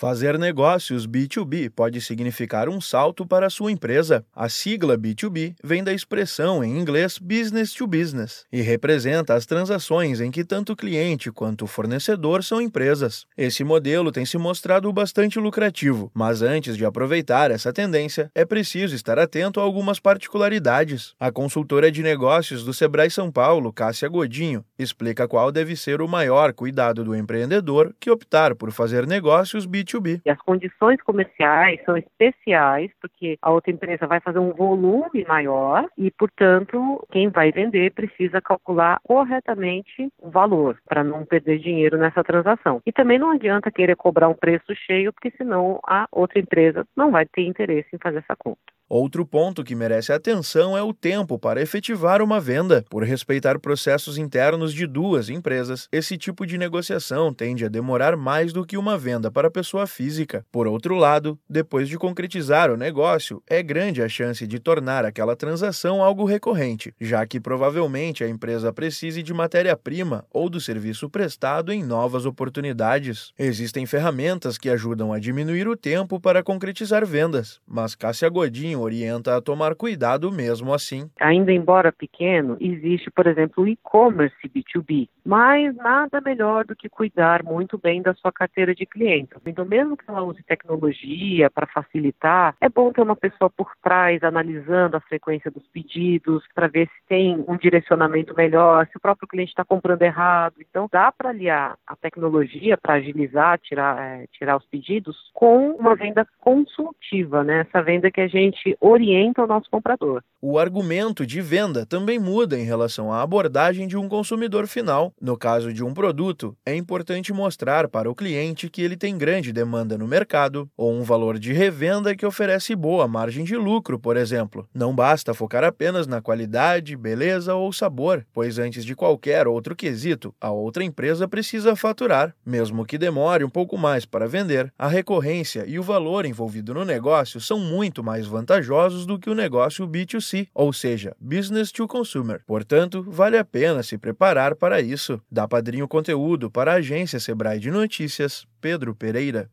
Fazer negócios B2B pode significar um salto para sua empresa. A sigla B2B vem da expressão em inglês business to business e representa as transações em que tanto o cliente quanto o fornecedor são empresas. Esse modelo tem se mostrado bastante lucrativo, mas antes de aproveitar essa tendência, é preciso estar atento a algumas particularidades. A consultora de negócios do Sebrae São Paulo, Cássia Godinho, explica qual deve ser o maior cuidado do empreendedor que optar por fazer negócios B2B B2B. E as condições comerciais são especiais, porque a outra empresa vai fazer um volume maior e, portanto, quem vai vender precisa calcular corretamente o valor para não perder dinheiro nessa transação. E também não adianta querer cobrar um preço cheio, porque senão a outra empresa não vai ter interesse em fazer essa conta. Outro ponto que merece atenção é o tempo para efetivar uma venda. Por respeitar processos internos de duas empresas, esse tipo de negociação tende a demorar mais do que uma venda para pessoa física. Por outro lado, depois de concretizar o negócio, é grande a chance de tornar aquela transação algo recorrente, já que provavelmente a empresa precise de matéria-prima ou do serviço prestado em novas oportunidades. Existem ferramentas que ajudam a diminuir o tempo para concretizar vendas, mas Cássia Godinho orienta a tomar cuidado mesmo assim. Ainda embora pequeno, existe, por exemplo, o e-commerce B2B, mas nada melhor do que cuidar muito bem da sua carteira de clientes. Então, mesmo que ela use tecnologia para facilitar, é bom ter uma pessoa por trás analisando a frequência dos pedidos para ver se tem um direcionamento melhor, se o próprio cliente está comprando errado. Então, dá para aliar a tecnologia para agilizar, tirar, é, tirar os pedidos com uma venda consultiva, né? Essa venda que a gente gente orienta o nosso comprador. O argumento de venda também muda em relação à abordagem de um consumidor final. No caso de um produto, é importante mostrar para o cliente que ele tem grande demanda no mercado ou um valor de revenda que oferece boa margem de lucro, por exemplo. Não basta focar apenas na qualidade, beleza ou sabor, pois antes de qualquer outro quesito, a outra empresa precisa faturar. Mesmo que demore um pouco mais para vender, a recorrência e o valor envolvido no negócio são muito mais vantajosos vantajosos do que o negócio B2C, ou seja, Business to Consumer. Portanto, vale a pena se preparar para isso. Dá padrinho conteúdo para a agência Sebrae de Notícias, Pedro Pereira.